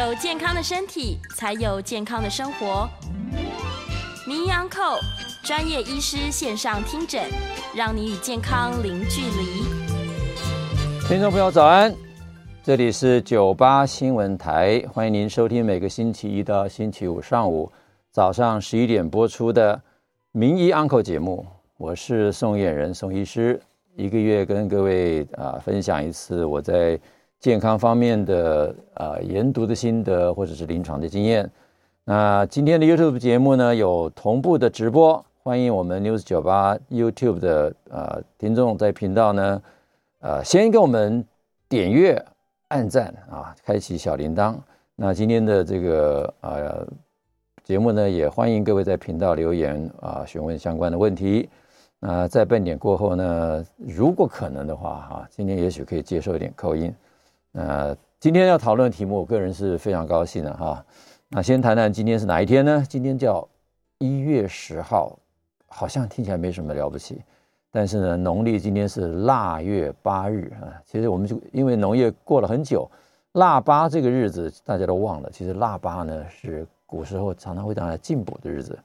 有健康的身体，才有健康的生活。名医 Uncle 专业医师线上听诊，让你与健康零距离。听众朋友早安，这里是九八新闻台，欢迎您收听每个星期一到星期五上午早上十一点播出的名医 Uncle 节目。我是宋晏仁宋医师，一个月跟各位啊分享一次我在健康方面的啊研读的心得，或者是临床的经验。那今天的 YouTube 节目呢，有同步的直播，欢迎我们 News 九八 YouTube 的呃听众在频道呢，呃先给我们点阅、按赞啊，开启小铃铛。那今天的这个呃节目呢，也欢迎各位在频道留言啊，询问相关的问题。那在半点过后呢，如果可能的话哈，今天也许可以接受一点口音。呃，今天要讨论的题目，我个人是非常高兴的哈。那先谈谈今天是哪一天呢？今天叫一月十号，好像听起来没什么了不起，但是呢，农历今天是腊月八日啊。其实我们就因为农业过了很久，腊八这个日子大家都忘了。其实腊八呢是古时候常常会带来进补的日子，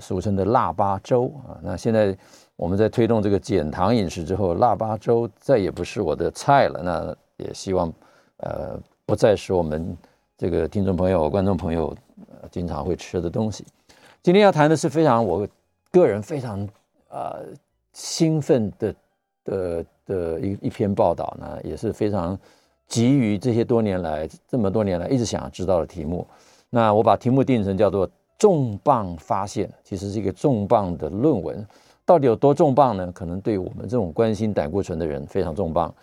俗称的腊八粥啊。那现在我们在推动这个减糖饮食之后，腊八粥再也不是我的菜了。那也希望，呃，不再是我们这个听众朋友、观众朋友呃经常会吃的东西。今天要谈的是非常我个人非常呃兴奋的的的一一篇报道呢，也是非常急于这些多年来这么多年来一直想要知道的题目。那我把题目定成叫做“重磅发现”，其实是一个重磅的论文，到底有多重磅呢？可能对我们这种关心胆固醇的人非常重磅。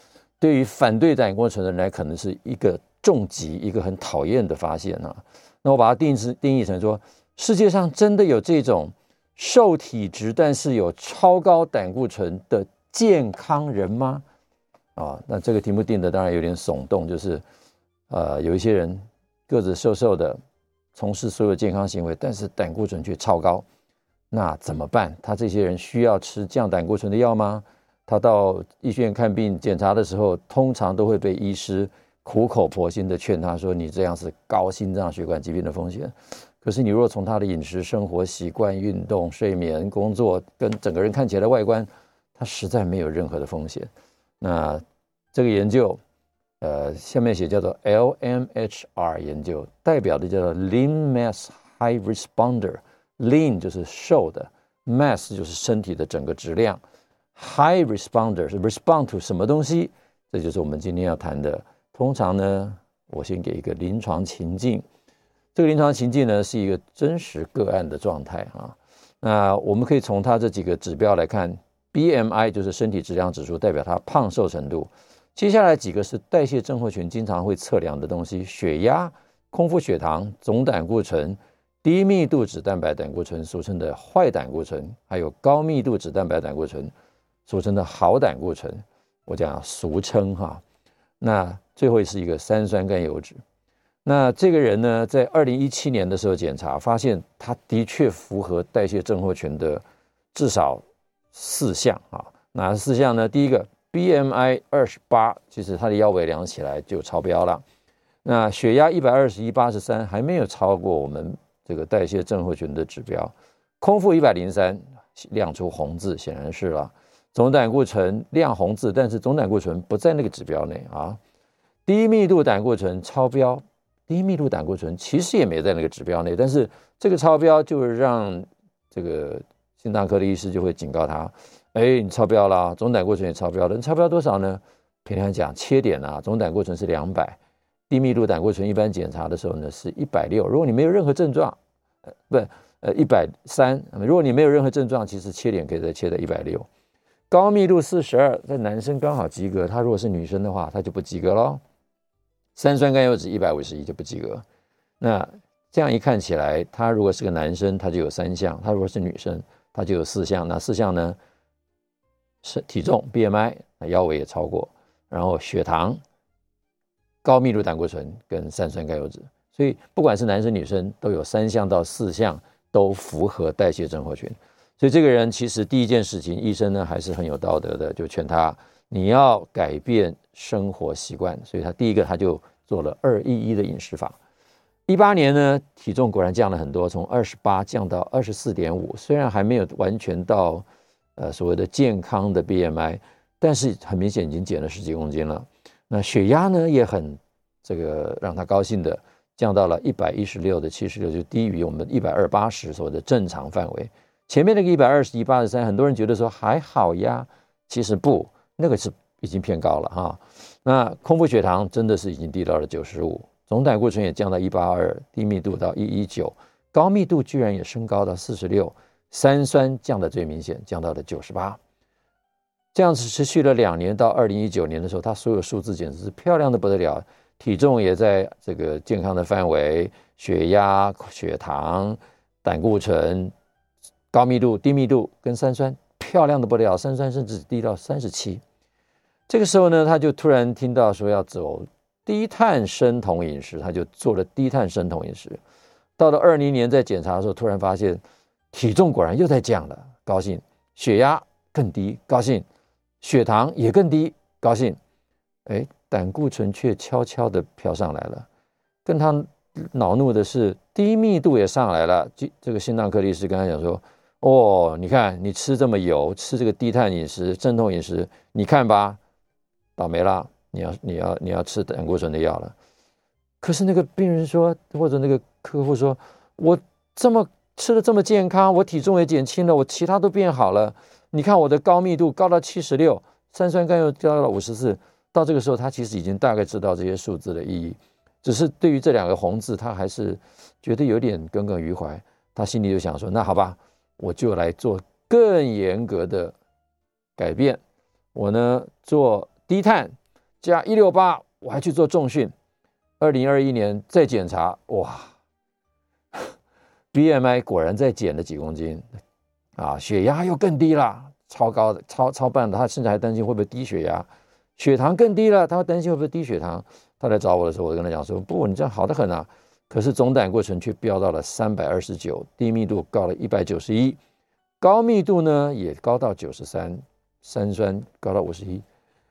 对于反对胆固醇的人来，可能是一个重疾，一个很讨厌的发现啊。那我把它定义定义成说，世界上真的有这种瘦体质但是有超高胆固醇的健康人吗？啊，那这个题目定的当然有点耸动，就是呃，有一些人个子瘦瘦的，从事所有健康行为，但是胆固醇却超高，那怎么办？他这些人需要吃降胆固醇的药吗？他到医学院看病检查的时候，通常都会被医师苦口婆心的劝他说：“你这样是高心脏血管疾病的风险。”可是你若从他的饮食、生活习惯、运动、睡眠、工作跟整个人看起来的外观，他实在没有任何的风险。那这个研究，呃，下面写叫做 LMHR 研究，代表的叫做 Lean Mass High Responder，Lean 就是瘦的，Mass 就是身体的整个质量。High responders respond to 什么东西？这就是我们今天要谈的。通常呢，我先给一个临床情境。这个临床情境呢，是一个真实个案的状态啊。那我们可以从它这几个指标来看，BMI 就是身体质量指数，代表它胖瘦程度。接下来几个是代谢症候群经常会测量的东西：血压、空腹血糖、总胆固醇、低密度脂蛋白胆固醇（俗称的坏胆固醇），还有高密度脂蛋白胆固醇。俗称的好胆固醇，我讲俗称哈。那最后是一个三酸甘油脂。那这个人呢，在二零一七年的时候检查，发现他的确符合代谢症候群的至少四项啊。哪四项呢？第一个，BMI 二十八，其实他的腰围量起来就超标了。那血压一百二十一八十三，还没有超过我们这个代谢症候群的指标。空腹一百零三，亮出红字，显然是了。总胆固醇亮红字，但是总胆固醇不在那个指标内啊。低密度胆固醇超标，低密度胆固醇其实也没在那个指标内，但是这个超标就是让这个心脏科的医师就会警告他：哎，你超标了，总胆固醇也超标了。你超标多少呢？平常讲切点啊，总胆固醇是两百，低密度胆固醇一般检查的时候呢是一百六。如果你没有任何症状，呃，不，呃，一百三。如果你没有任何症状，其实切点可以再切到一百六。高密度四十二，在男生刚好及格，他如果是女生的话，他就不及格喽。三酸甘油酯一百五十一就不及格。那这样一看起来，他如果是个男生，他就有三项；他如果是女生，他就有四项。那四项呢？是体重、BMI，腰围也超过，然后血糖、高密度胆固醇跟三酸甘油酯。所以不管是男生女生，都有三项到四项都符合代谢症候群。所以这个人其实第一件事情，医生呢还是很有道德的，就劝他你要改变生活习惯。所以他第一个他就做了二一一的饮食法。一八年呢，体重果然降了很多，从二十八降到二十四点五。虽然还没有完全到呃所谓的健康的 BMI，但是很明显已经减了十几公斤了。那血压呢也很这个让他高兴的降到了一百一十六的七十六，就低于我们一百二八十所谓的正常范围。前面那个一百二十一八十三，很多人觉得说还好呀，其实不，那个是已经偏高了哈。那空腹血糖真的是已经低到了九十五。总胆固醇也降到一八二，低密度到一一九，高密度居然也升高到四十六，三酸降的最明显，降到了九十八。这样子持续了两年，到二零一九年的时候，他所有数字简直是漂亮的不得了，体重也在这个健康的范围，血压、血糖、胆固醇、高密度、低密度跟三酸漂亮的不得了，三酸甚至低到三十七。这个时候呢，他就突然听到说要走。低碳生酮饮食，他就做了低碳生酮饮食。到了二零年在检查的时候，突然发现体重果然又在降了，高兴；血压更低，高兴；血糖也更低，高兴。哎，胆固醇却悄悄地飘上来了。跟他恼怒的是，低密度也上来了。这这个心脏科医师跟他讲说：“哦，你看你吃这么油，吃这个低碳饮食、生酮饮食，你看吧，倒霉了。”你要你要你要吃胆固醇的药了，可是那个病人说，或者那个客户说，我这么吃的这么健康，我体重也减轻了，我其他都变好了。你看我的高密度高到七十六，三酸甘油高到了五十四。到这个时候，他其实已经大概知道这些数字的意义，只是对于这两个红字，他还是觉得有点耿耿于怀。他心里就想说，那好吧，我就来做更严格的改变。我呢做低碳。加一六八，我还去做重训。二零二一年再检查，哇，BMI 果然再减了几公斤，啊，血压又更低了，超高的，超超半的。他甚至还担心会不会低血压，血糖更低了，他担心会不会低血糖。他来找我的时候，我就跟他讲说，不，你这样好的很啊。可是总胆固醇却飙到了三百二十九，低密度高了一百九十一，高密度呢也高到九十三，三酸高到五十一。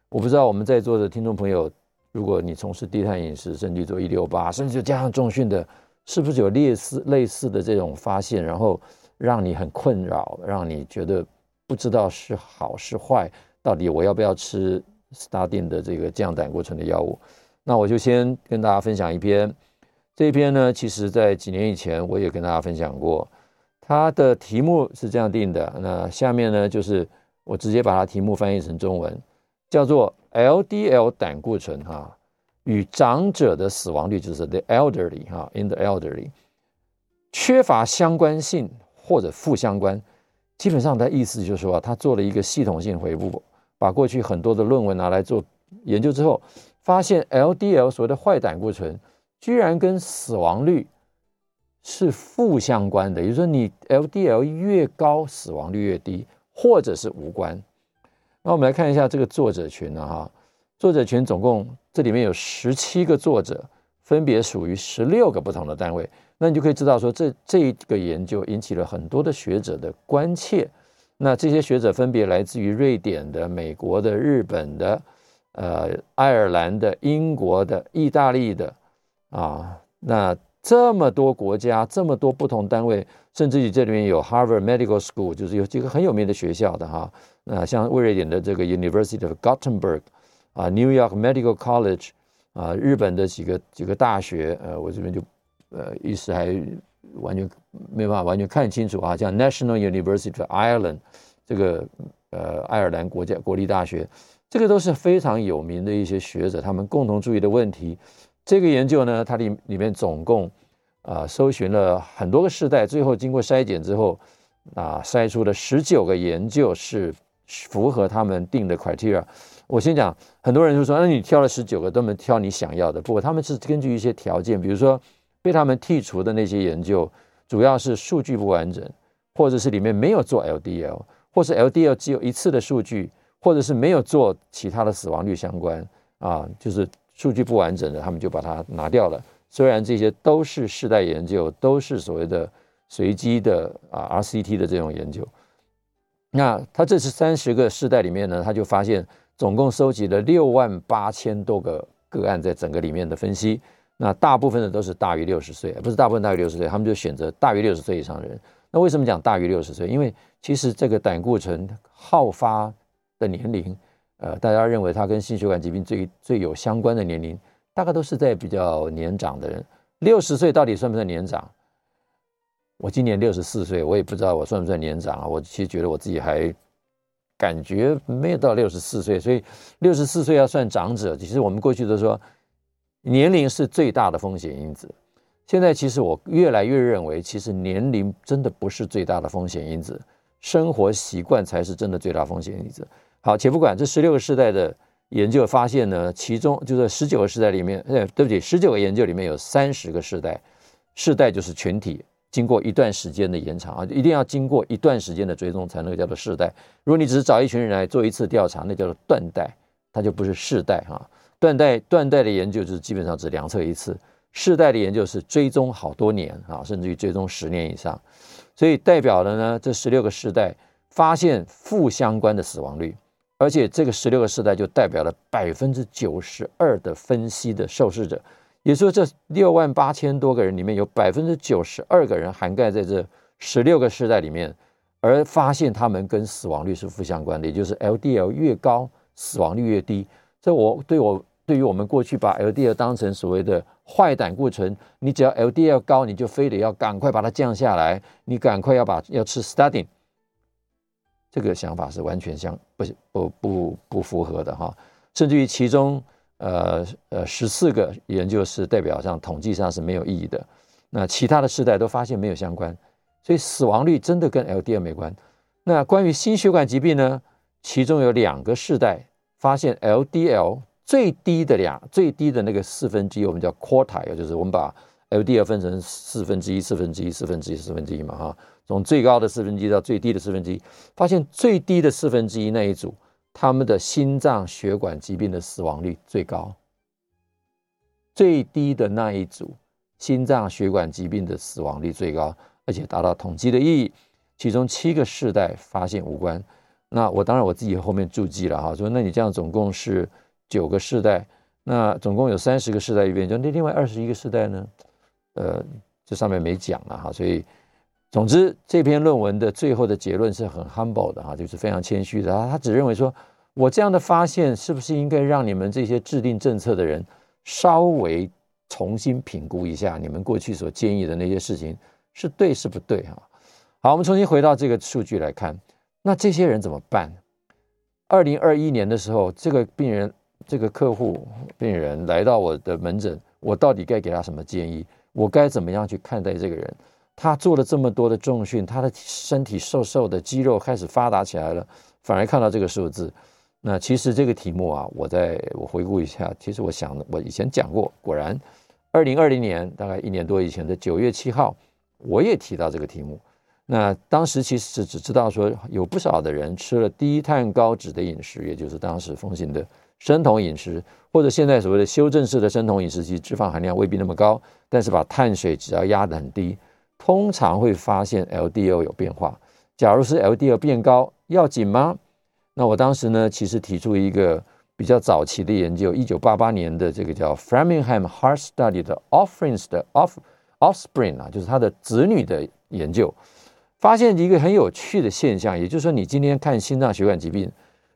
我不知道我们在座的听众朋友，如果你从事低碳饮食，甚至做一六八，甚至加上重训的，是不是有类似类似的这种发现，然后让你很困扰，让你觉得不知道是好是坏，到底我要不要吃 statin 的这个降胆固醇的药物？那我就先跟大家分享一篇，这篇呢，其实在几年以前我也跟大家分享过，它的题目是这样定的，那下面呢就是我直接把它题目翻译成中文。叫做 LDL 胆固醇哈，与长者的死亡率就是 the elderly 哈，in the elderly 缺乏相关性或者负相关，基本上它意思就是说，他做了一个系统性回顾，把过去很多的论文拿来做研究之后，发现 LDL 所谓的坏胆固醇居然跟死亡率是负相关的，也就是说，你 LDL 越高，死亡率越低，或者是无关。那我们来看一下这个作者群呢，哈，作者群总共这里面有十七个作者，分别属于十六个不同的单位。那你就可以知道说，这这个研究引起了很多的学者的关切。那这些学者分别来自于瑞典的、美国的、日本的、呃、爱尔兰的、英国的、意大利的，啊，那这么多国家，这么多不同单位，甚至于这里面有 Harvard Medical School，就是有几个很有名的学校的哈。那像瑞典的这个 University of Gothenburg 啊，New York Medical College 啊，日本的几个几个大学，呃，我这边就呃一时还完全没办法完全看清楚啊，像 National University of Ireland 这个呃爱尔兰国家国立大学，这个都是非常有名的一些学者，他们共同注意的问题。这个研究呢，它里里面总共啊搜寻了很多个世代，最后经过筛检之后啊，筛出了十九个研究是。符合他们定的 criteria，我先讲，很多人就说，那你挑了十九个，都没挑你想要的。不过他们是根据一些条件，比如说被他们剔除的那些研究，主要是数据不完整，或者是里面没有做 LDL，或是 LDL 只有一次的数据，或者是没有做其他的死亡率相关啊，就是数据不完整的，他们就把它拿掉了。虽然这些都是世代研究，都是所谓的随机的啊 RCT 的这种研究。那他这次三十个世代里面呢，他就发现总共收集了六万八千多个个案在整个里面的分析，那大部分的都是大于六十岁，不是大部分大于六十岁，他们就选择大于六十岁以上的人。那为什么讲大于六十岁？因为其实这个胆固醇好发的年龄，呃，大家认为它跟心血管疾病最最有相关的年龄，大概都是在比较年长的人。六十岁到底算不算年长？我今年六十四岁，我也不知道我算不算年长啊。我其实觉得我自己还感觉没有到六十四岁，所以六十四岁要算长者。其实我们过去都说年龄是最大的风险因子，现在其实我越来越认为，其实年龄真的不是最大的风险因子，生活习惯才是真的最大风险因子。好，且不管这十六个世代的研究发现呢，其中就是十九个世代里面，呃，对不起，十九个研究里面有三十个世代，世代就是群体。经过一段时间的延长啊，一定要经过一段时间的追踪才能叫做世代。如果你只是找一群人来做一次调查，那叫做断代，它就不是世代哈。断代断代的研究就是基本上只量测一次，世代的研究是追踪好多年啊，甚至于追踪十年以上。所以代表了呢，这十六个世代发现负相关的死亡率，而且这个十六个世代就代表了百分之九十二的分析的受试者。也就是说，这六万八千多个人里面有百分之九十二个人涵盖在这十六个世代里面，而发现他们跟死亡率是负相关的，也就是 LDL 越高，死亡率越低。这我对我对于我们过去把 LDL 当成所谓的坏胆固醇，你只要 LDL 高，你就非得要赶快把它降下来，你赶快要把要吃 statin，这个想法是完全相不不不不符合的哈，甚至于其中。呃呃，十四个研究是代表上统计上是没有意义的，那其他的世代都发现没有相关，所以死亡率真的跟 LDL 没关。那关于心血管疾病呢？其中有两个世代发现 LDL 最低的两最低的那个四分之一，我们叫 quartile，就是我们把 LDL 分成四分之一、四分之一、四分之一、四分之一嘛哈，从最高的四分之一到最低的四分之一，发现最低的四分之一那一组。他们的心脏血管疾病的死亡率最高，最低的那一组心脏血管疾病的死亡率最高，而且达到统计的意义。其中七个世代发现无关。那我当然我自己后面注记了哈，说那你这样总共是九个世代，那总共有三十个世代里边，就那另外二十一个世代呢？呃，这上面没讲了哈，所以。总之，这篇论文的最后的结论是很 humble 的哈，就是非常谦虚的。啊他只认为说，我这样的发现是不是应该让你们这些制定政策的人稍微重新评估一下，你们过去所建议的那些事情是对是不对哈？好，我们重新回到这个数据来看，那这些人怎么办？二零二一年的时候，这个病人、这个客户病人来到我的门诊，我到底该给他什么建议？我该怎么样去看待这个人？他做了这么多的重训，他的身体瘦瘦的，肌肉开始发达起来了，反而看到这个数字。那其实这个题目啊，我在我回顾一下，其实我想我以前讲过，果然，二零二零年大概一年多以前的九月七号，我也提到这个题目。那当时其实是只知道说，有不少的人吃了低碳高脂的饮食，也就是当时风行的生酮饮食，或者现在所谓的修正式的生酮饮食，其实脂肪含量未必那么高，但是把碳水只要压得很低。通常会发现 LDL 有变化。假如是 LDL 变高，要紧吗？那我当时呢，其实提出一个比较早期的研究，一九八八年的这个叫 Framingham Heart Study 的 Offspring 的 Off Offspring 啊，就是他的子女的研究，发现一个很有趣的现象，也就是说，你今天看心脏血管疾病，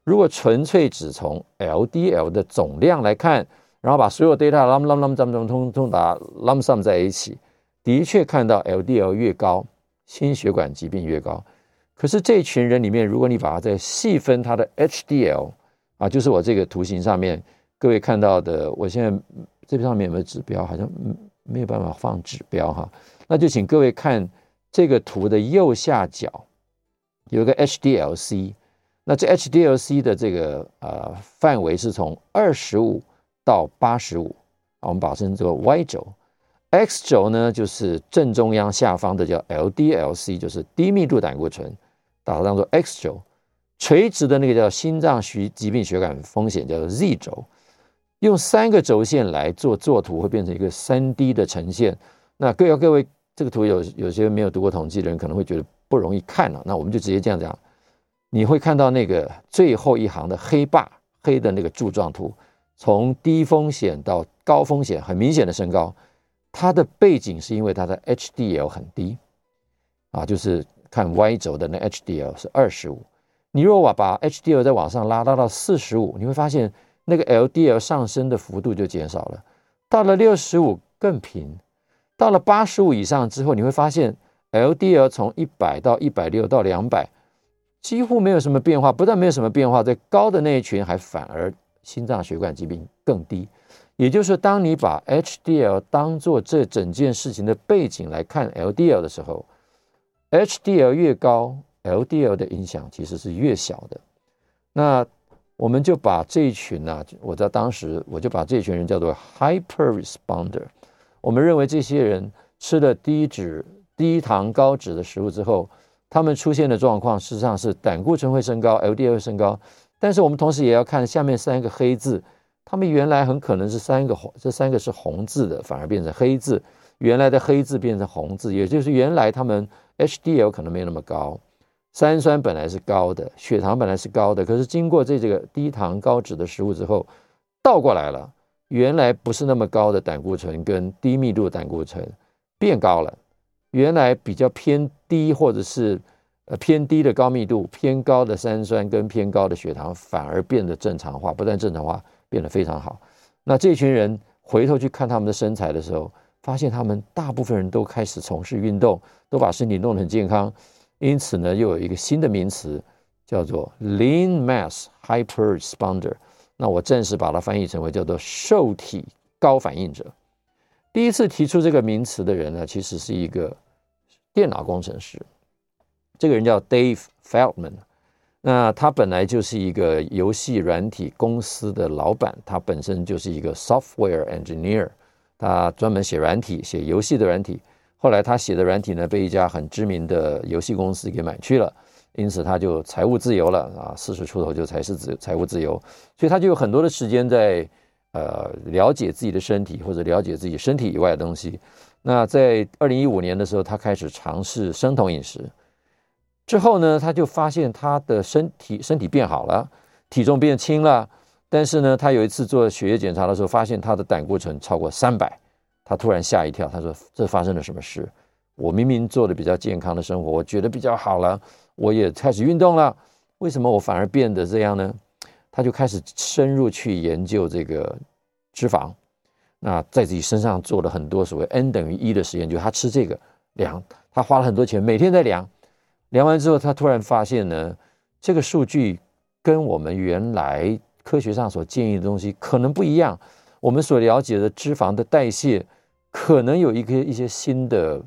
如果纯粹只从 LDL 的总量来看，然后把所有 data lump lump lump lump 通通把 lump sum 在一起。的确看到 LDL 越高，心血管疾病越高。可是这群人里面，如果你把它再细分，它的 HDL 啊，就是我这个图形上面各位看到的。我现在这边上面有没有指标？好像没有办法放指标哈。那就请各位看这个图的右下角有个 HDL-C。那这 HDL-C 的这个呃范围是从二十五到八十五，我们把它称作 Y 轴。X 轴呢，就是正中央下方的叫 LDL-C，就是低密度胆固醇，把它当做 X 轴。垂直的那个叫心脏血疾病血管风险，叫做 Z 轴。用三个轴线来做作图，会变成一个三 D 的呈现。那各位各位，这个图有有些没有读过统计的人可能会觉得不容易看了，那我们就直接这样讲。你会看到那个最后一行的黑霸黑的那个柱状图，从低风险到高风险，很明显的升高。它的背景是因为它的 HDL 很低啊，就是看 Y 轴的那 HDL 是二十五。你如果把 HDL 再往上拉，拉到四十五，你会发现那个 LDL 上升的幅度就减少了。到了六十五更平，到了八十五以上之后，你会发现 LDL 从一百到一百六到两百，几乎没有什么变化。不但没有什么变化，在高的那一群还反而心脏血管疾病更低。也就是当你把 HDL 当做这整件事情的背景来看 LDL 的时候，HDL 越高，LDL 的影响其实是越小的。那我们就把这一群呢、啊，我在当时我就把这群人叫做 Hyper Responder。我们认为这些人吃了低脂、低糖、高脂的食物之后，他们出现的状况事实上是胆固醇会升高，LDL 会升高。但是我们同时也要看下面三个黑字。他们原来很可能是三个红，这三个是红字的，反而变成黑字。原来的黑字变成红字，也就是原来他们 HDL 可能没有那么高，三酸本来是高的，血糖本来是高的，可是经过这这个低糖高脂的食物之后，倒过来了，原来不是那么高的胆固醇跟低密度胆固醇变高了，原来比较偏低或者是呃偏低的高密度偏高的三酸跟偏高的血糖反而变得正常化，不但正常化。变得非常好。那这群人回头去看他们的身材的时候，发现他们大部分人都开始从事运动，都把身体弄得很健康。因此呢，又有一个新的名词叫做 Lean Mass Hyper Responder。那我暂时把它翻译成为叫做瘦体高反应者。第一次提出这个名词的人呢，其实是一个电脑工程师。这个人叫 Dave Feldman。那他本来就是一个游戏软体公司的老板，他本身就是一个 software engineer，他专门写软体、写游戏的软体。后来他写的软体呢，被一家很知名的游戏公司给买去了，因此他就财务自由了啊，四十出头就财是自财务自由，所以他就有很多的时间在呃了解自己的身体或者了解自己身体以外的东西。那在二零一五年的时候，他开始尝试生酮饮食。之后呢，他就发现他的身体身体变好了，体重变轻了。但是呢，他有一次做血液检查的时候，发现他的胆固醇超过三百，他突然吓一跳。他说：“这发生了什么事？我明明做的比较健康的生活，我觉得比较好了，我也开始运动了，为什么我反而变得这样呢？”他就开始深入去研究这个脂肪，那在自己身上做了很多所谓 N 等于一的实验，就他吃这个量，他花了很多钱，每天在量。量完之后，他突然发现呢，这个数据跟我们原来科学上所建议的东西可能不一样。我们所了解的脂肪的代谢，可能有一个一些新的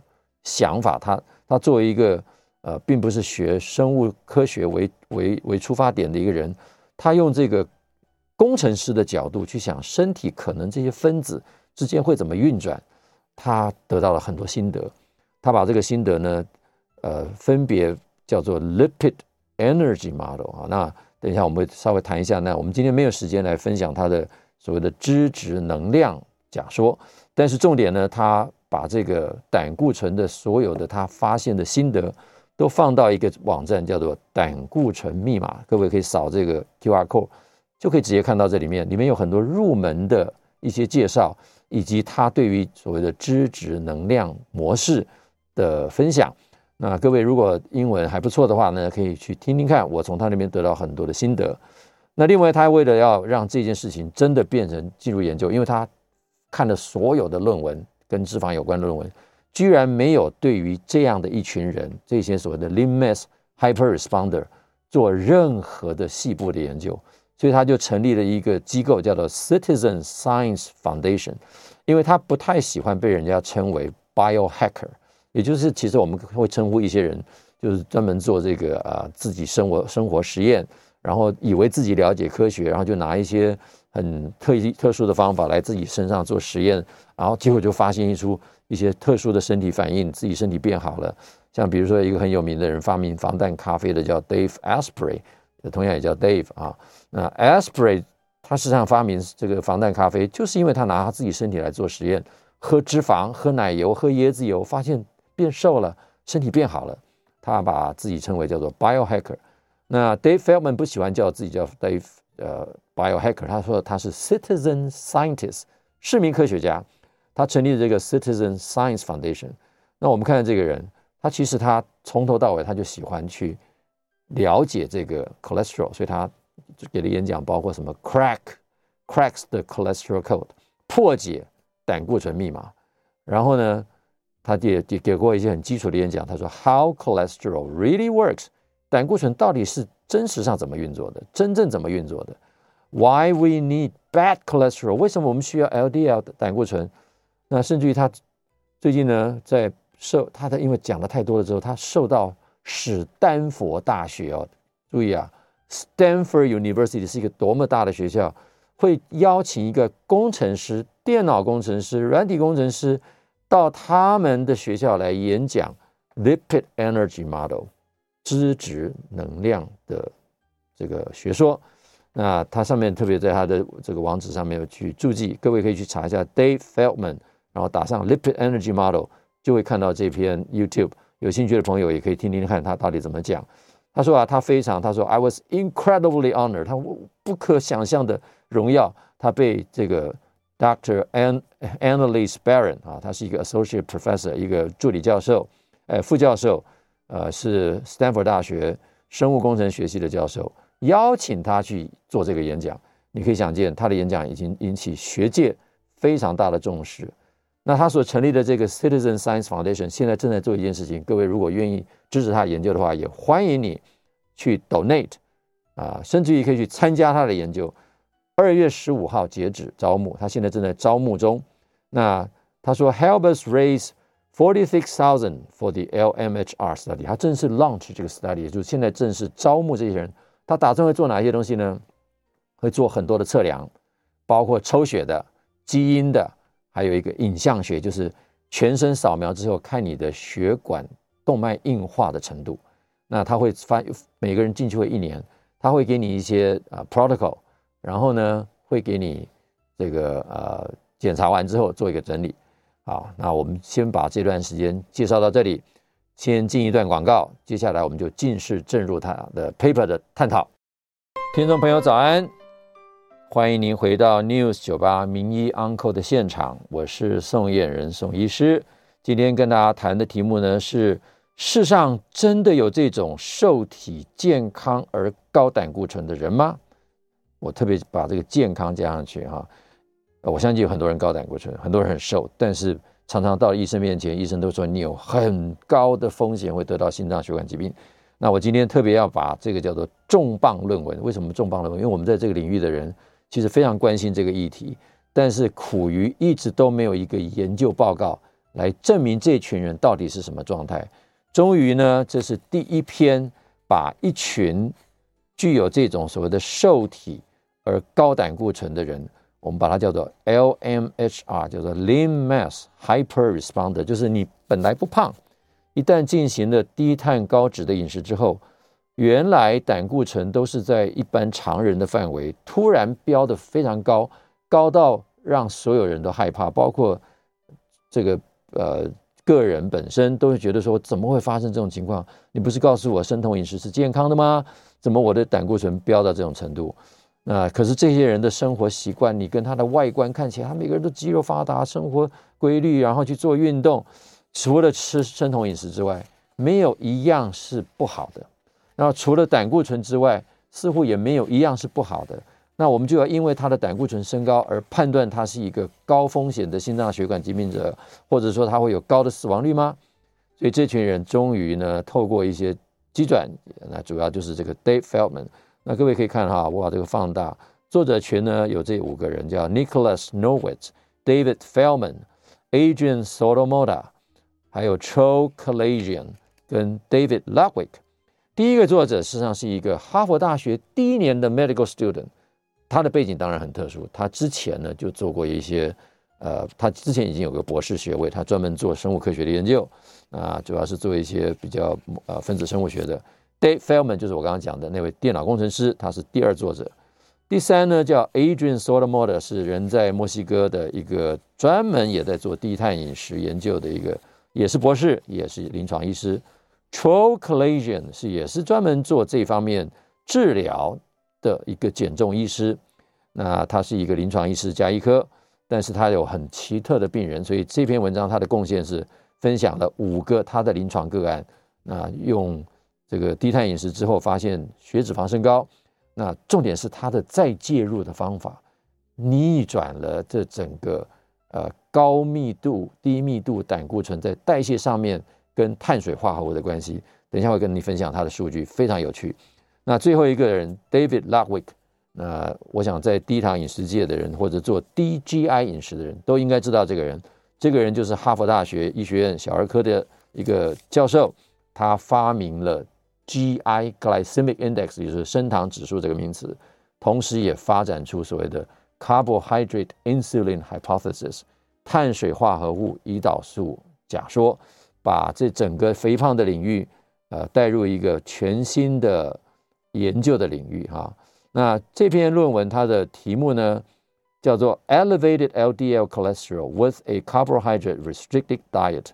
想法。他他作为一个呃，并不是学生物科学为为为出发点的一个人，他用这个工程师的角度去想身体可能这些分子之间会怎么运转，他得到了很多心得。他把这个心得呢。呃，分别叫做 Lipid Energy Model 啊。那等一下我们稍微谈一下。那我们今天没有时间来分享他的所谓的脂质能量假说，但是重点呢，他把这个胆固醇的所有的他发现的心得都放到一个网站，叫做胆固醇密码。各位可以扫这个 QR code，就可以直接看到这里面，里面有很多入门的一些介绍，以及他对于所谓的脂质能量模式的分享。那各位如果英文还不错的话呢，可以去听听看，我从他那边得到很多的心得。那另外，他为了要让这件事情真的变成进入研究，因为他看了所有的论文跟脂肪有关的论文，居然没有对于这样的一群人，这些所谓的 Lean Mass Hyper Responder 做任何的细部的研究，所以他就成立了一个机构，叫做 Citizen Science Foundation，因为他不太喜欢被人家称为 Biohacker。也就是，其实我们会称呼一些人，就是专门做这个啊自己生活生活实验，然后以为自己了解科学，然后就拿一些很特特殊的方法来自己身上做实验，然后结果就发现一出一些特殊的身体反应，自己身体变好了。像比如说一个很有名的人发明防弹咖啡的叫 Dave Asprey，同样也叫 Dave 啊。那 Asprey 他实际上发明这个防弹咖啡，就是因为他拿他自己身体来做实验，喝脂肪、喝奶油、喝椰子油，发现。变瘦了，身体变好了，他把自己称为叫做 biohacker。那 Dave Feldman 不喜欢叫自己叫 Dave 呃 biohacker，他说他是 citizen scientist，市民科学家，他成立了这个 Citizen Science Foundation。那我们看看这个人，他其实他从头到尾他就喜欢去了解这个 cholesterol，所以他给的演讲包括什么 crack cracks the cholesterol code，破解胆固醇密码。然后呢，他也也给过一些很基础的演讲，他说 How cholesterol really works，胆固醇到底是真实上怎么运作的，真正怎么运作的？Why we need bad cholesterol？为什么我们需要 LDL 的胆固醇？那甚至于他最近呢，在受他的因为讲的太多了之后，他受到史丹佛大学哦，注意啊，Stanford University 是一个多么大的学校，会邀请一个工程师、电脑工程师、软体工程师到他们的学校来演讲 Lipid Energy Model 脂质能量的这个学说。那他上面特别在他的这个网址上面有去注记，各位可以去查一下 Dave Feldman，然后打上 Lipid Energy Model。就会看到这篇 YouTube，有兴趣的朋友也可以听听看他到底怎么讲。他说啊，他非常，他说 I was incredibly honored，他不可想象的荣耀，他被这个 Dr. An Annalise Baron 啊，他是一个 Associate Professor，一个助理教授，呃，副教授，呃，是 Stanford 大学生物工程学系的教授，邀请他去做这个演讲。你可以想见，他的演讲已经引起学界非常大的重视。那他所成立的这个 Citizen Science Foundation 现在正在做一件事情，各位如果愿意支持他研究的话，也欢迎你去 donate 啊，甚至于可以去参加他的研究。二月十五号截止招募，他现在正在招募中。那他说 Help us raise forty six thousand for the LMHR study，他正式 launch 这个 study，也就是现在正式招募这些人。他打算会做哪些东西呢？会做很多的测量，包括抽血的、基因的。还有一个影像学，就是全身扫描之后看你的血管动脉硬化的程度。那他会发每个人进去会一年，他会给你一些啊 protocol，然后呢会给你这个呃检查完之后做一个整理。好，那我们先把这段时间介绍到这里，先进一段广告，接下来我们就正式进入他的 paper 的探讨。听众朋友早安。欢迎您回到 News 九八名医 Uncle 的现场，我是宋彦仁宋医师。今天跟大家谈的题目呢是：世上真的有这种瘦体健康而高胆固醇的人吗？我特别把这个健康加上去哈。我相信有很多人高胆固醇，很多人很瘦，但是常常到医生面前，医生都说你有很高的风险会得到心脏血管疾病。那我今天特别要把这个叫做重磅论文。为什么重磅论文？因为我们在这个领域的人。其实非常关心这个议题，但是苦于一直都没有一个研究报告来证明这群人到底是什么状态。终于呢，这是第一篇把一群具有这种所谓的瘦体而高胆固醇的人，我们把它叫做 LMHR，叫做 Lean Mass Hyper Responder，就是你本来不胖，一旦进行了低碳高脂的饮食之后。原来胆固醇都是在一般常人的范围，突然飙得非常高，高到让所有人都害怕，包括这个呃个人本身都会觉得说，怎么会发生这种情况？你不是告诉我生酮饮食是健康的吗？怎么我的胆固醇飙到这种程度？那可是这些人的生活习惯，你跟他的外观看起来，他每个人都肌肉发达，生活规律，然后去做运动，除了吃生酮饮食之外，没有一样是不好的。那除了胆固醇之外，似乎也没有一样是不好的。那我们就要因为他的胆固醇升高而判断他是一个高风险的心脏血管疾病者，或者说他会有高的死亡率吗？所以这群人终于呢，透过一些机转，那主要就是这个 Dave Feldman。那各位可以看哈，我把这个放大，作者群呢有这五个人，叫 Nicholas Nowitz、David Feldman、Adrian Sotomoda，还有 Troy Kalajian 跟 David Ludwig。第一个作者实际上是一个哈佛大学第一年的 medical student，他的背景当然很特殊。他之前呢就做过一些，呃，他之前已经有个博士学位，他专门做生物科学的研究，啊，主要是做一些比较呃分子生物学的。Dave Feldman 就是我刚刚讲的那位电脑工程师，他是第二作者。第三呢叫 Adrian Soto-Mota，是人在墨西哥的一个专门也在做低碳饮食研究的一个，也是博士，也是临床医师。Troy Kalajian 是也是专门做这方面治疗的一个减重医师。那他是一个临床医师加医科，但是他有很奇特的病人，所以这篇文章他的贡献是分享了五个他的临床个案。那用这个低碳饮食之后，发现血脂肪升高。那重点是他的再介入的方法，逆转了这整个呃高密度、低密度胆固醇在代谢上面跟碳水化合物的关系。等一下会跟你分享他的数据，非常有趣。那最后一个人 David Ludwig，那我想在低糖饮食界的人或者做低 GI 饮食的人都应该知道这个人。这个人就是哈佛大学医学院小儿科的一个教授，他发明了 GI Glycemic Index，也就是升糖指数这个名词，同时也发展出所谓的 Carbohydrate Insulin Hypothesis，碳水化合物胰岛素假说，把这整个肥胖的领域。呃，带入一个全新的研究的领域哈。那这篇论文它的题目呢，叫做 Elevated LDL Cholesterol with a Carbohydrate Restricted Diet: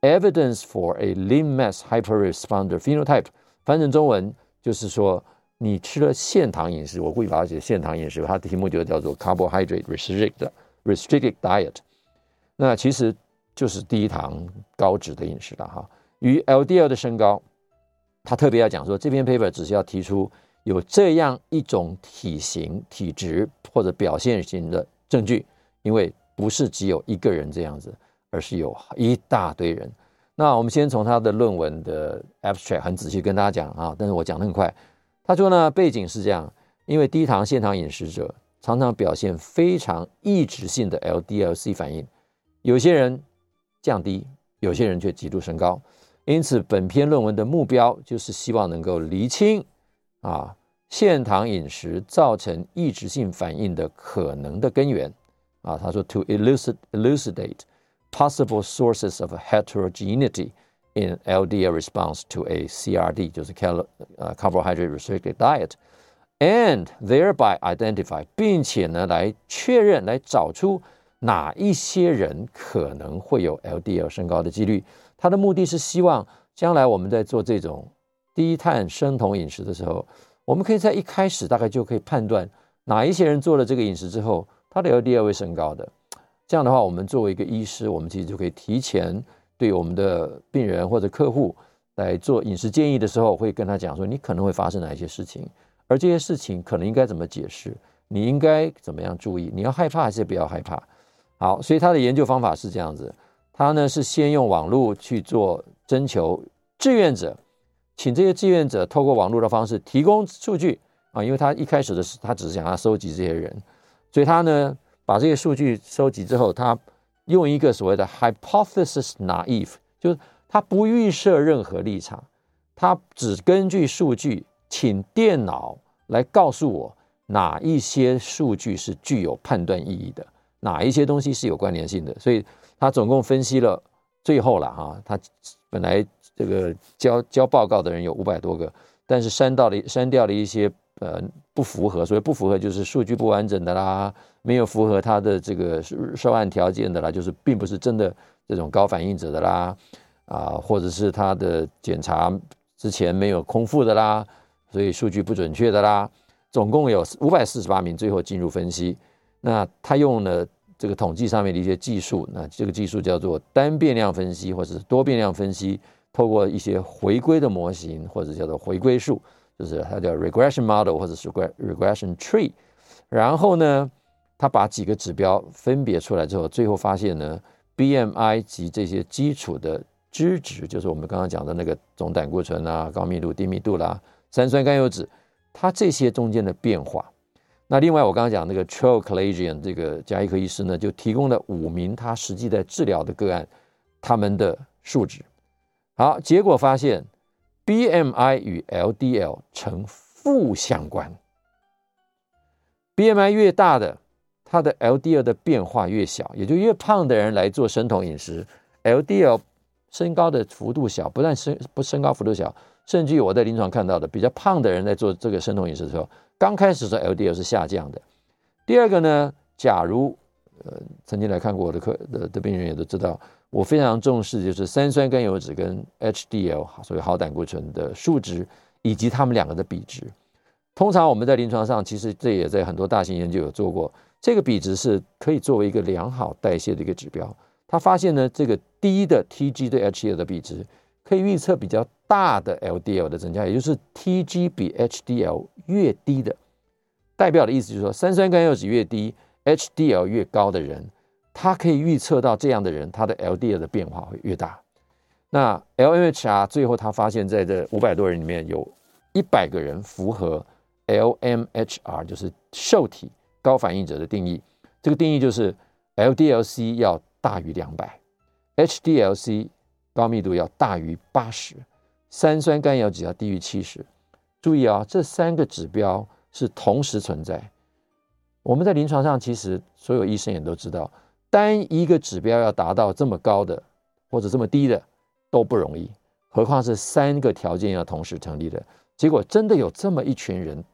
Evidence for a Lean Mass Hyperresponder Phenotype。翻成中文就是说，你吃了限糖饮食，我故意把它写限糖饮食，它的题目就叫做 Carbohydrate Restricted Restricted Diet。那其实就是低糖高脂的饮食了哈，与 LDL 的升高。他特别要讲说，这篇 paper 只是要提出有这样一种体型、体质或者表现型的证据，因为不是只有一个人这样子，而是有一大堆人。那我们先从他的论文的 abstract 很仔细跟大家讲啊，但是我讲得很快。他说呢，背景是这样，因为低糖、限糖饮食者常常表现非常抑制性的 LDL-C 反应，有些人降低，有些人却极度升高。因此，本篇论文的目标就是希望能够厘清啊，现糖饮食造成抑制性反应的可能的根源啊。他说，to elucidate elucidate possible sources of heterogeneity in LDL response to a CRD，就是 cal 呃 carbohydrate restricted diet，and thereby identify，并且呢来确认来找出哪一些人可能会有 LDL 升高的几率。他的目的是希望将来我们在做这种低碳生酮饮食的时候，我们可以在一开始大概就可以判断哪一些人做了这个饮食之后，他的 LDL 会升高的。这样的话，我们作为一个医师，我们其实就可以提前对我们的病人或者客户来做饮食建议的时候，会跟他讲说，你可能会发生哪一些事情，而这些事情可能应该怎么解释，你应该怎么样注意，你要害怕还是不要害怕？好，所以他的研究方法是这样子。他呢是先用网络去做征求志愿者，请这些志愿者透过网络的方式提供数据啊，因为他一开始的时他只是想要收集这些人，所以他呢把这些数据收集之后，他用一个所谓的 hypothesis naive，就是他不预设任何立场，他只根据数据，请电脑来告诉我哪一些数据是具有判断意义的，哪一些东西是有关联性的，所以。他总共分析了，最后了哈，他本来这个交交报告的人有五百多个，但是删到了删掉了一些呃不符合，所以不符合就是数据不完整的啦，没有符合他的这个受案条件的啦，就是并不是真的这种高反应者的啦，啊，或者是他的检查之前没有空腹的啦，所以数据不准确的啦，总共有五百四十八名最后进入分析，那他用了。这个统计上面的一些技术，那这个技术叫做单变量分析，或者是多变量分析，透过一些回归的模型，或者叫做回归数，就是它叫 regression model 或者是 regression tree。然后呢，他把几个指标分别出来之后，最后发现呢，BMI 及这些基础的脂质，就是我们刚刚讲的那个总胆固醇啊、高密度、低密度啦、三酸甘油酯，它这些中间的变化。那另外，我刚刚讲那个 Troy Kalajian 这个加医科医师呢，就提供了五名他实际在治疗的个案，他们的数值。好，结果发现 BMI 与 LDL 呈负相关。BMI 越大的，他的 LDL 的变化越小，也就越胖的人来做生酮饮食，LDL 升高的幅度小，不但升不升高幅度小，甚至于我在临床看到的比较胖的人在做这个生酮饮食的时候。刚开始的 LDL 是下降的。第二个呢，假如呃曾经来看过我的课的的病人也都知道，我非常重视就是三酸甘油酯跟 HDL，所谓好胆固醇的数值以及他们两个的比值。通常我们在临床上，其实这也在很多大型研究有做过，这个比值是可以作为一个良好代谢的一个指标。他发现呢，这个低的 TG 对 HDL 的比值可以预测比较大的 LDL 的增加，也就是 TG 比 HDL 越低的，代表的意思就是说，三酸甘油酯越低，HDL 越高的人，他可以预测到这样的人，他的 LDL 的变化会越大。那 LMHR 最后他发现，在这五百多人里面有一百个人符合 LMHR，就是受体高反应者的定义。这个定义就是 LDL-C 要大于两百，HDL-C 高密度要大于八十，三酸甘油酯要低于七十。注意啊，这三个指标是同时存在。我们在临床上，其实所有医生也都知道，单一个指标要达到这么高的或者这么低的都不容易，何况是三个条件要同时成立的。结果真的有这么一群人，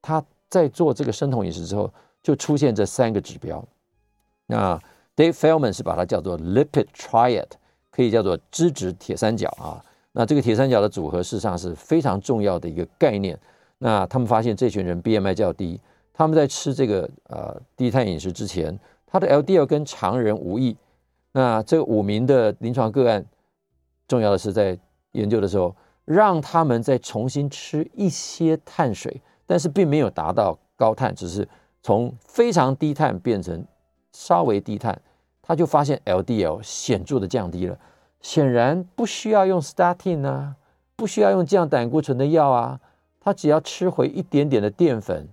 他在做这个生酮饮食之后，就出现这三个指标。那 Dave Feldman 是把它叫做 Lipid Triad，可以叫做脂质铁三角啊。那这个铁三角的组合，事实上是非常重要的一个概念。那他们发现这群人 BMI 较低，他们在吃这个呃低碳饮食之前，他的 LDL 跟常人无异。那这五名的临床个案，重要的是在研究的时候，让他们再重新吃一些碳水，但是并没有达到高碳，只是从非常低碳变成。稍微低碳，他就发现 LDL 显著的降低了。显然不需要用 statin 啊，不需要用降胆固醇的药啊，他只要吃回一点点的淀粉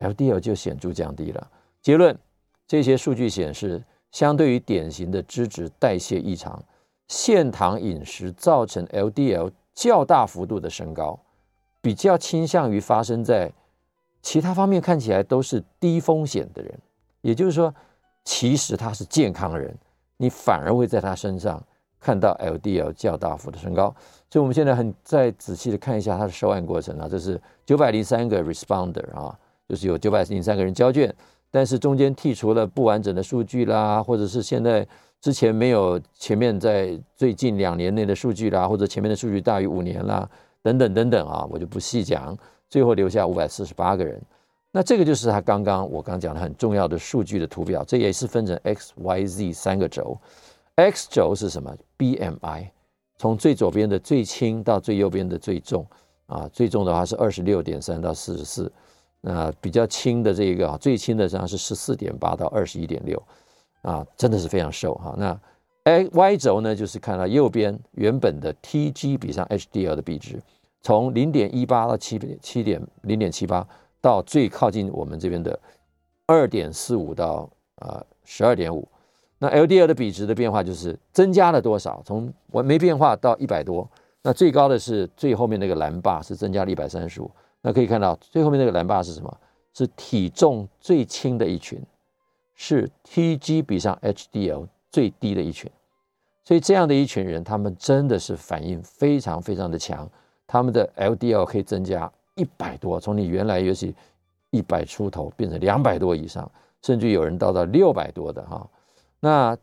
，LDL 就显著降低了。结论：这些数据显示，相对于典型的脂质代谢异常，限糖饮食造成 LDL 较大幅度的升高，比较倾向于发生在其他方面看起来都是低风险的人。也就是说，其实他是健康的人，你反而会在他身上看到 LDL 较大幅的升高。所以，我们现在很再仔细的看一下他的收案过程啊，这是九百零三个 responder 啊，就是有九百零三个人交卷，但是中间剔除了不完整的数据啦，或者是现在之前没有前面在最近两年内的数据啦，或者前面的数据大于五年啦，等等等等啊，我就不细讲。最后留下五百四十八个人。那这个就是他刚刚我刚讲的很重要的数据的图表，这也是分成 x、y、z 三个轴。x 轴是什么？BMI，从最左边的最轻到最右边的最重啊，最重的话是二十六点三到四十四，那比较轻的这一个啊，最轻的实际上是十四点八到二十一点六，啊，真的是非常瘦哈。那 x、y 轴呢，就是看到右边原本的 TG 比上 HDL 的比值，从零点一八到七七点零点七八。到最靠近我们这边的二点四五到呃十二点五，那 LDL 的比值的变化就是增加了多少？从我没变化到一百多，那最高的是最后面那个蓝坝是增加了一百三十五。那可以看到最后面那个蓝坝是什么？是体重最轻的一群，是 TG 比上 HDL 最低的一群。所以这样的一群人，他们真的是反应非常非常的强，他们的 LDL 可以增加。一百多，从你原来也许一百出头变成两百多以上，甚至有人到到六百多的哈。那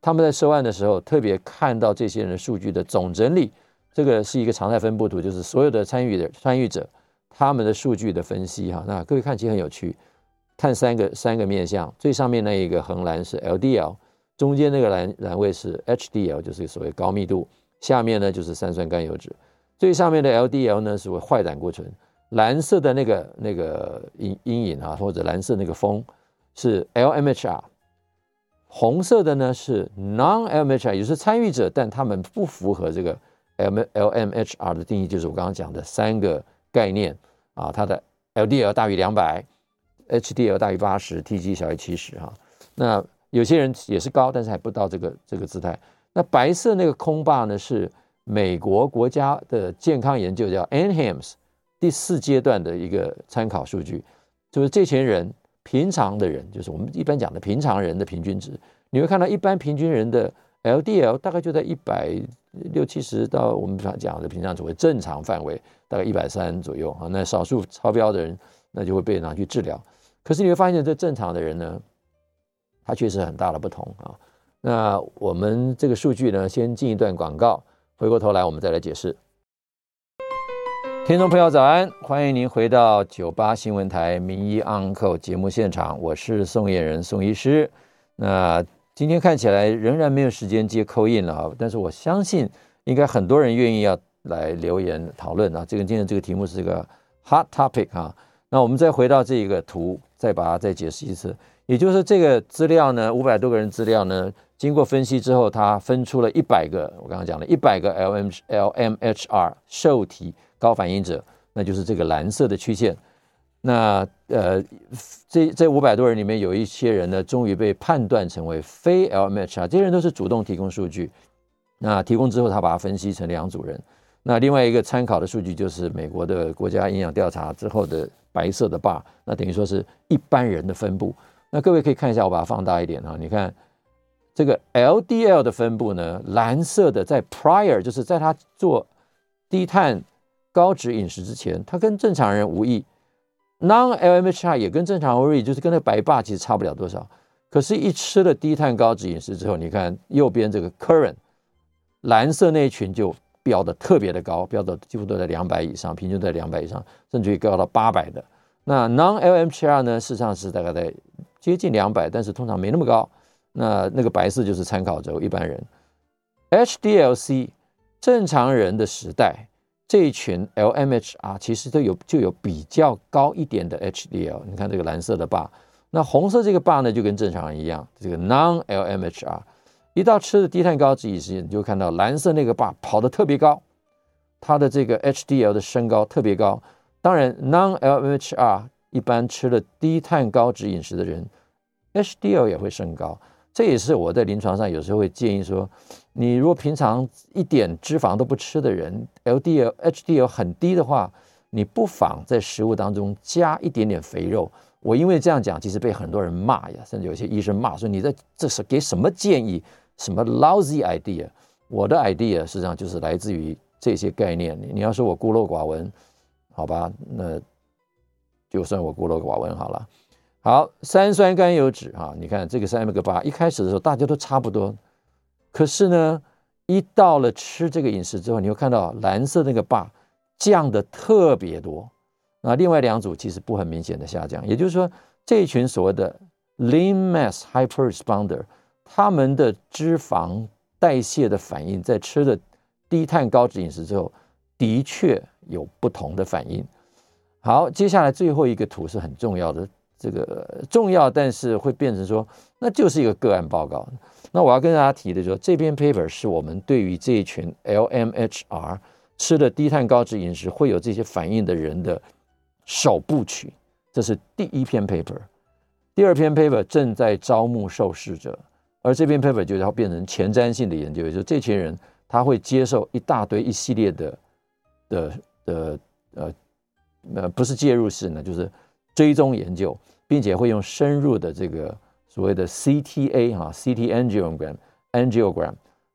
他们在收案的时候，特别看到这些人的数据的总整理，这个是一个常态分布图，就是所有的参与的参与者他们的数据的分析哈。那各位看其实很有趣，看三个三个面向，最上面那一个横栏是 LDL，中间那个栏栏位是 HDL，就是所谓高密度，下面呢就是三酸甘油酯，最上面的 LDL 呢是为坏胆固醇。蓝色的那个那个阴阴影啊，或者蓝色那个峰是 LMHR，红色的呢是 non-LMHR，也就是参与者，但他们不符合这个 LMHR 的定义，就是我刚刚讲的三个概念啊，它的 LDL 大于两百，HDL 大于八十，TG 小于七十哈。那有些人也是高，但是还不到这个这个姿态。那白色那个空霸呢是美国国家的健康研究叫 NHEMS。第四阶段的一个参考数据，就是这群人平常的人，就是我们一般讲的平常人的平均值，你会看到一般平均人的 LDL 大概就在一百六七十到我们讲的平常所谓正常范围，大概一百三左右啊。那少数超标的人，那就会被拿去治疗。可是你会发现，这正常的人呢，他确实很大的不同啊。那我们这个数据呢，先进一段广告，回过头来我们再来解释。听众朋友早安，欢迎您回到九八新闻台名医 Uncle 节目现场，我是宋彦仁宋医师。那今天看起来仍然没有时间接扣印了啊，但是我相信应该很多人愿意要来留言讨论啊。这个今天这个题目是一个 hot topic 啊。那我们再回到这一个图，再把它再解释一次，也就是这个资料呢，五百多个人资料呢，经过分析之后，它分出了一百个，我刚刚讲了一百个 L M L M H R 受体。高反应者，那就是这个蓝色的曲线。那呃，这这五百多人里面有一些人呢，终于被判断成为非 LMHR，这些人都是主动提供数据。那提供之后，他把它分析成两组人。那另外一个参考的数据就是美国的国家营养调查之后的白色的 bar，那等于说是一般人的分布。那各位可以看一下，我把它放大一点哈，你看这个 LDL 的分布呢，蓝色的在 prior，就是在他做低碳。高脂饮食之前，它跟正常人无异，non-LMHR 也跟正常人无异，就是跟那白霸其实差不了多少。可是，一吃了低碳高脂饮食之后，你看右边这个 current 蓝色那一群就飙的特别的高，飙的几乎都在两百以上，平均在两百以上，甚至于高到八百的。那 non-LMHR 呢，事实上是大概在接近两百，但是通常没那么高。那那个白色就是参考轴，一般人。HDLC 正常人的时代。这一群 LMHR 其实都有就有比较高一点的 HDL，你看这个蓝色的 bar，那红色这个 bar 呢就跟正常人一样，这个 non-LMHR，一到吃的低碳高脂饮食，你就看到蓝色那个 bar 跑得特别高，它的这个 HDL 的升高特别高。当然 non-LMHR 一般吃了低碳高脂饮食的人，HDL 也会升高。这也是我在临床上有时候会建议说，你如果平常一点脂肪都不吃的人，LDL、HDL 很低的话，你不妨在食物当中加一点点肥肉。我因为这样讲，其实被很多人骂呀，甚至有些医生骂说你在这是给什么建议？什么 lousy idea？我的 idea 实际上就是来自于这些概念。你你要说我孤陋寡闻，好吧，那就算我孤陋寡闻好了。好，三酸甘油酯啊，你看这个三个八，一开始的时候大家都差不多，可是呢，一到了吃这个饮食之后，你会看到蓝色那个坝降的特别多，那另外两组其实不很明显的下降，也就是说，这一群所谓的 lean mass hyperresponder，他们的脂肪代谢的反应，在吃了低碳高脂饮食之后，的确有不同的反应。好，接下来最后一个图是很重要的。这个重要，但是会变成说，那就是一个个案报告。那我要跟大家提的说，这篇 paper 是我们对于这一群 LMHR 吃的低碳高脂饮食会有这些反应的人的首部曲。这是第一篇 paper。第二篇 paper 正在招募受试者，而这篇 paper 就要变成前瞻性的研究，也就是这群人他会接受一大堆一系列的的的呃呃不是介入式呢，就是。追踪研究，并且会用深入的这个所谓的 CTA 哈 CT angiogram angiogram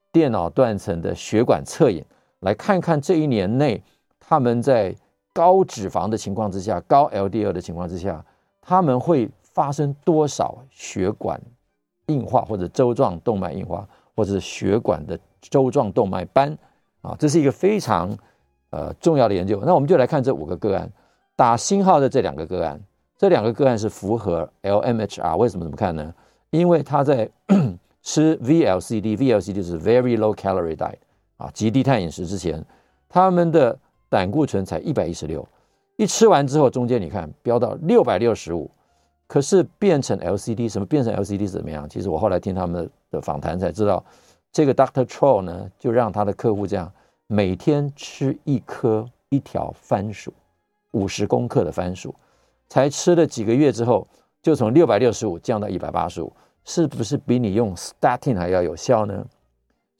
电脑断层的血管测影，来看看这一年内他们在高脂肪的情况之下，高 LDL 的情况之下，他们会发生多少血管硬化或者粥状动脉硬化，或者是血管的粥状动脉斑啊，这是一个非常呃重要的研究。那我们就来看这五个个案，打星号的这两个个案。这两个个案是符合 LMHR，为什么这么看呢？因为他在 吃 VLCD，VLCD 是 Very Low Calorie Diet 啊，极低碳饮食之前，他们的胆固醇才一百一十六，一吃完之后，中间你看飙到六百六十五，可是变成 LCD，什么变成 LCD 是怎么样？其实我后来听他们的访谈才知道，这个 Doctor Troll 呢，就让他的客户这样每天吃一颗一条番薯，五十公克的番薯。才吃了几个月之后，就从六百六十五降到一百八十五，是不是比你用 statin 还要有效呢？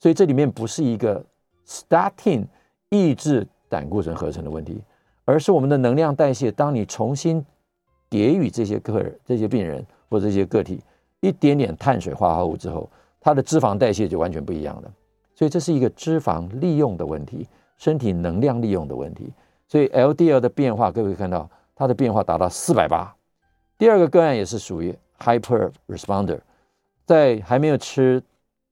所以这里面不是一个 statin 抑制胆固醇合成的问题，而是我们的能量代谢。当你重新给予这些客人、这些病人或这些个体一点点碳水化合物之后，它的脂肪代谢就完全不一样了。所以这是一个脂肪利用的问题，身体能量利用的问题。所以 LDL 的变化，各位看到。它的变化达到四百八，第二个个案也是属于 hyper responder，在还没有吃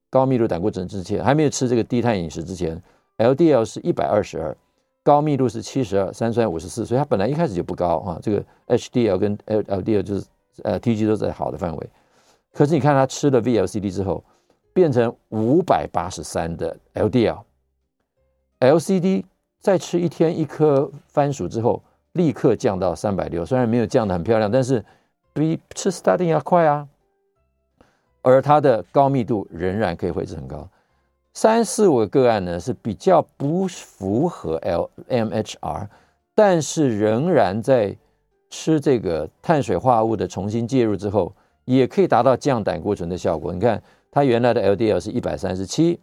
高密度胆固醇之前，还没有吃这个低碳饮食之前，LDL 是一百二十二，高密度是七十二，三酸五十四，所以它本来一开始就不高啊。这个 HDL 跟 LDL 就是呃 TG 都在好的范围，可是你看他吃了 VLCD 之后，变成五百八十三的 LDL，LCD 再吃一天一颗番薯之后，立刻降到三百六，虽然没有降得很漂亮，但是比吃 statin 要快啊。而它的高密度仍然可以维持很高。三四五个个案呢是比较不符合 LMHR，但是仍然在吃这个碳水化合物的重新介入之后，也可以达到降胆固醇的效果。你看，它原来的 LDL 是一百三十七，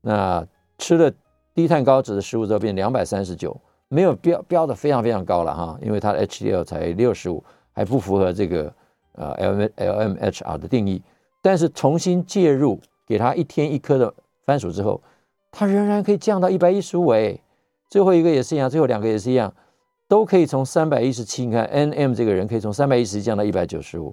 那吃了低碳高脂的食物之后变两百三十九，没有标标的非常非常高了哈，因为它的 HDL 才六十五，还不符合这个呃 LMHR 的定义。但是重新介入，给他一天一颗的。番薯之后，它仍然可以降到一百一十五哎，最后一个也是一样，最后两个也是一样，都可以从三百一十七，你看 N M 这个人可以从三百一十七降到一百九十五，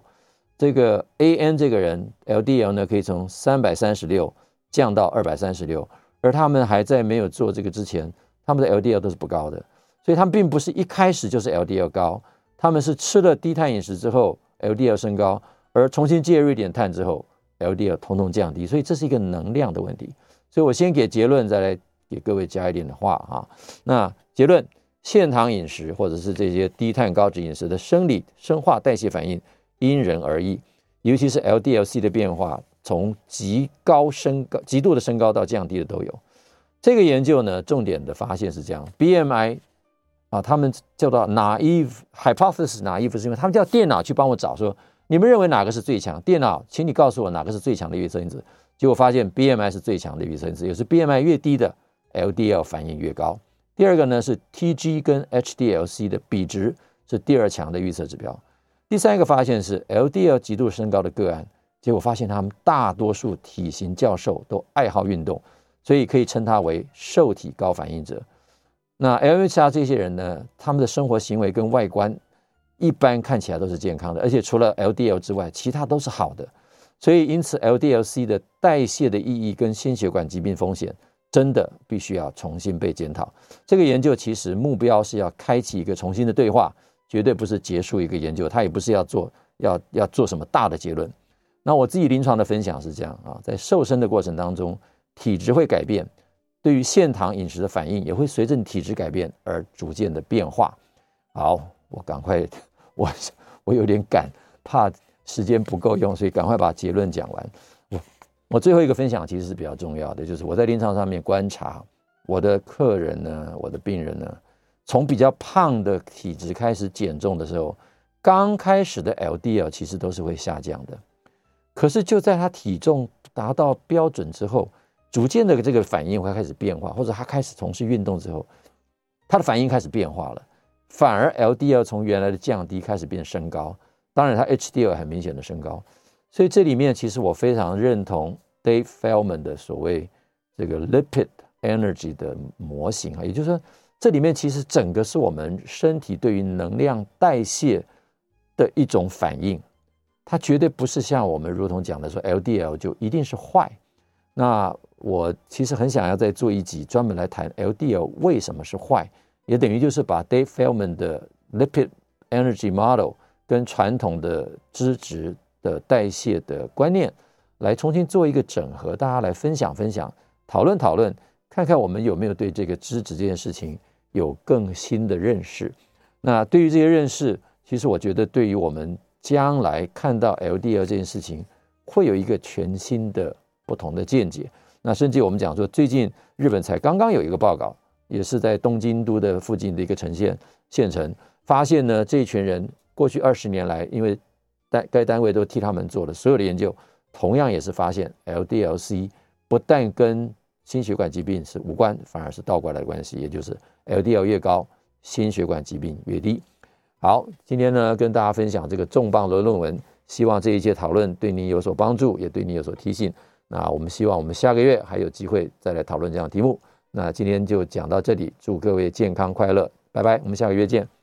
这个 A N 这个人 L D L 呢可以从三百三十六降到二百三十六，而他们还在没有做这个之前，他们的 L D L 都是不高的，所以他们并不是一开始就是 L D L 高，他们是吃了低碳饮食之后 L D L 升高，而重新介入一点碳之后。LDL 通通降低，所以这是一个能量的问题。所以我先给结论，再来给各位加一点的话哈。那结论：限糖饮食或者是这些低碳高脂饮食的生理生化代谢反应因人而异，尤其是 LDL-C 的变化，从极高升高、极度的升高到降低的都有。这个研究呢，重点的发现是这样：BMI 啊，他们叫做 naive hypothesis，naive 是因为他们叫电脑去帮我找说。你们认为哪个是最强？电脑，请你告诉我哪个是最强的预测因子。结果发现 BMI 是最强的预测因子，也是 BMI 越低的 LDL 反应越高。第二个呢是 TG 跟 HDL-C 的比值是第二强的预测指标。第三个发现是 LDL 极度升高的个案，结果发现他们大多数体型较瘦，都爱好运动，所以可以称他为受体高反应者。那 LHr 这些人呢，他们的生活行为跟外观。一般看起来都是健康的，而且除了 LDL 之外，其他都是好的。所以，因此 LDL-C 的代谢的意义跟心血管疾病风险，真的必须要重新被检讨。这个研究其实目标是要开启一个重新的对话，绝对不是结束一个研究，它也不是要做要要做什么大的结论。那我自己临床的分享是这样啊，在瘦身的过程当中，体质会改变，对于现糖饮食的反应也会随着你体质改变而逐渐的变化。好，我赶快。我我有点赶，怕时间不够用，所以赶快把结论讲完。我我最后一个分享其实是比较重要的，就是我在临床上面观察我的客人呢，我的病人呢，从比较胖的体质开始减重的时候，刚开始的 LDL 其实都是会下降的，可是就在他体重达到标准之后，逐渐的这个反应会开始变化，或者他开始从事运动之后，他的反应开始变化了。反而 LDL 从原来的降低开始变升高，当然它 HDL 很明显的升高，所以这里面其实我非常认同 Dave Feldman 的所谓这个 Lipid Energy 的模型啊，也就是说这里面其实整个是我们身体对于能量代谢的一种反应，它绝对不是像我们如同讲的说 LDL 就一定是坏。那我其实很想要再做一集专门来谈 LDL 为什么是坏。也等于就是把 Dave Feldman 的 Lipid Energy Model 跟传统的脂质的代谢的观念来重新做一个整合，大家来分享分享，讨论讨论，看看我们有没有对这个脂质这件事情有更新的认识。那对于这些认识，其实我觉得对于我们将来看到 LDL 这件事情，会有一个全新的不同的见解。那甚至我们讲说，最近日本才刚刚有一个报告。也是在东京都的附近的一个城县县城，发现呢，这一群人过去二十年来，因为单该单位都替他们做了所有的研究，同样也是发现 LDL-C 不但跟心血管疾病是无关，反而是倒过来的关系，也就是 LDL 越高，心血管疾病越低。好，今天呢跟大家分享这个重磅的论文，希望这一节讨论对您有所帮助，也对你有所提醒。那我们希望我们下个月还有机会再来讨论这样的题目。那今天就讲到这里，祝各位健康快乐，拜拜，我们下个月见。